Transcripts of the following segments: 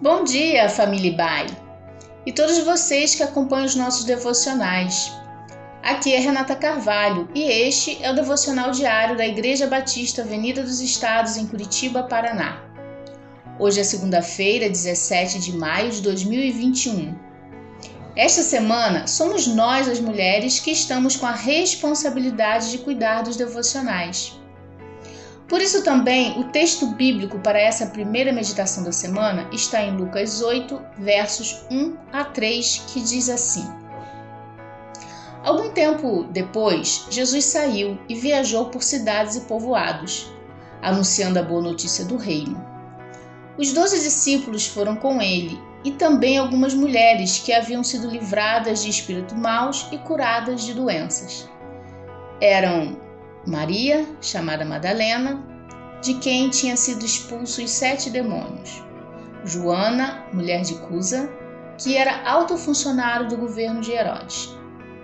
Bom dia, família Bai! E todos vocês que acompanham os nossos devocionais. Aqui é Renata Carvalho e este é o devocional diário da Igreja Batista Avenida dos Estados, em Curitiba, Paraná. Hoje é segunda-feira, 17 de maio de 2021. Esta semana somos nós, as mulheres, que estamos com a responsabilidade de cuidar dos devocionais. Por isso também o texto bíblico para essa primeira meditação da semana está em Lucas 8, versos 1 a 3, que diz assim: Algum tempo depois, Jesus saiu e viajou por cidades e povoados, anunciando a boa notícia do reino. Os doze discípulos foram com ele, e também algumas mulheres que haviam sido livradas de espíritos maus e curadas de doenças. Eram Maria, chamada Madalena, de quem tinha sido expulso os sete demônios. Joana, mulher de Cusa, que era alto funcionário do governo de Herodes.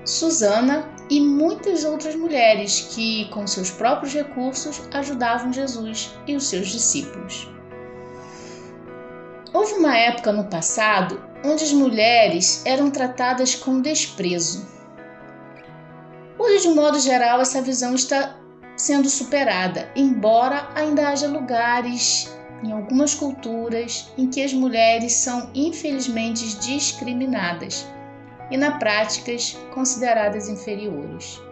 Susana e muitas outras mulheres que, com seus próprios recursos, ajudavam Jesus e os seus discípulos. Houve uma época no passado onde as mulheres eram tratadas com desprezo. Hoje, de modo geral, essa visão está sendo superada, embora ainda haja lugares em algumas culturas em que as mulheres são infelizmente discriminadas e na prática consideradas inferiores.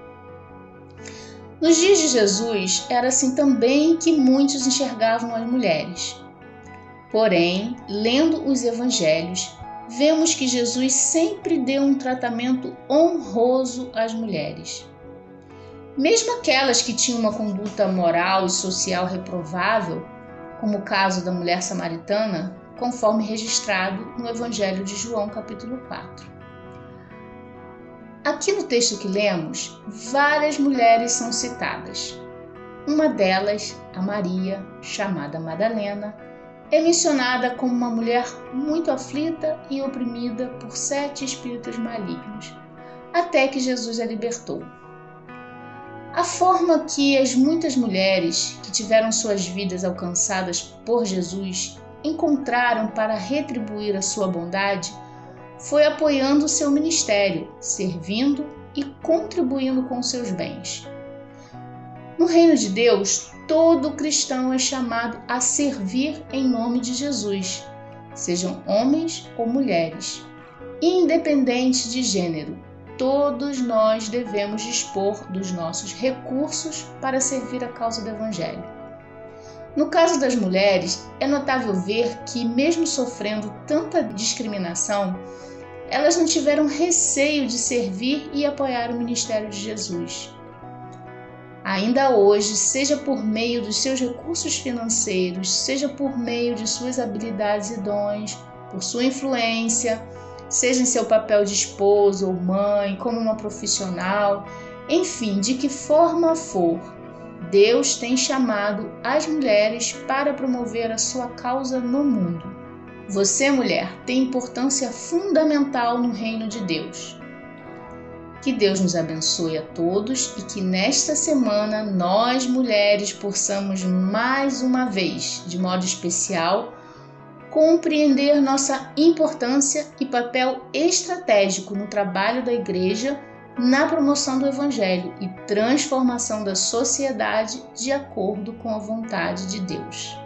Nos dias de Jesus era assim também que muitos enxergavam as mulheres. Porém, lendo os evangelhos, vemos que Jesus sempre deu um tratamento honroso às mulheres. Mesmo aquelas que tinham uma conduta moral e social reprovável, como o caso da mulher samaritana, conforme registrado no Evangelho de João, capítulo 4. Aqui no texto que lemos, várias mulheres são citadas. Uma delas, a Maria, chamada Madalena, é mencionada como uma mulher muito aflita e oprimida por sete espíritos malignos, até que Jesus a libertou. A forma que as muitas mulheres que tiveram suas vidas alcançadas por Jesus encontraram para retribuir a sua bondade foi apoiando o seu ministério, servindo e contribuindo com seus bens. No reino de Deus, todo cristão é chamado a servir em nome de Jesus, sejam homens ou mulheres, independente de gênero. Todos nós devemos dispor dos nossos recursos para servir a causa do Evangelho. No caso das mulheres, é notável ver que, mesmo sofrendo tanta discriminação, elas não tiveram receio de servir e apoiar o ministério de Jesus. Ainda hoje, seja por meio dos seus recursos financeiros, seja por meio de suas habilidades e dons, por sua influência, seja em seu papel de esposa ou mãe, como uma profissional, enfim, de que forma for, Deus tem chamado as mulheres para promover a sua causa no mundo. Você, mulher, tem importância fundamental no reino de Deus. Que Deus nos abençoe a todos e que nesta semana nós, mulheres, possamos mais uma vez, de modo especial, compreender nossa importância e papel estratégico no trabalho da Igreja na promoção do Evangelho e transformação da sociedade de acordo com a vontade de Deus.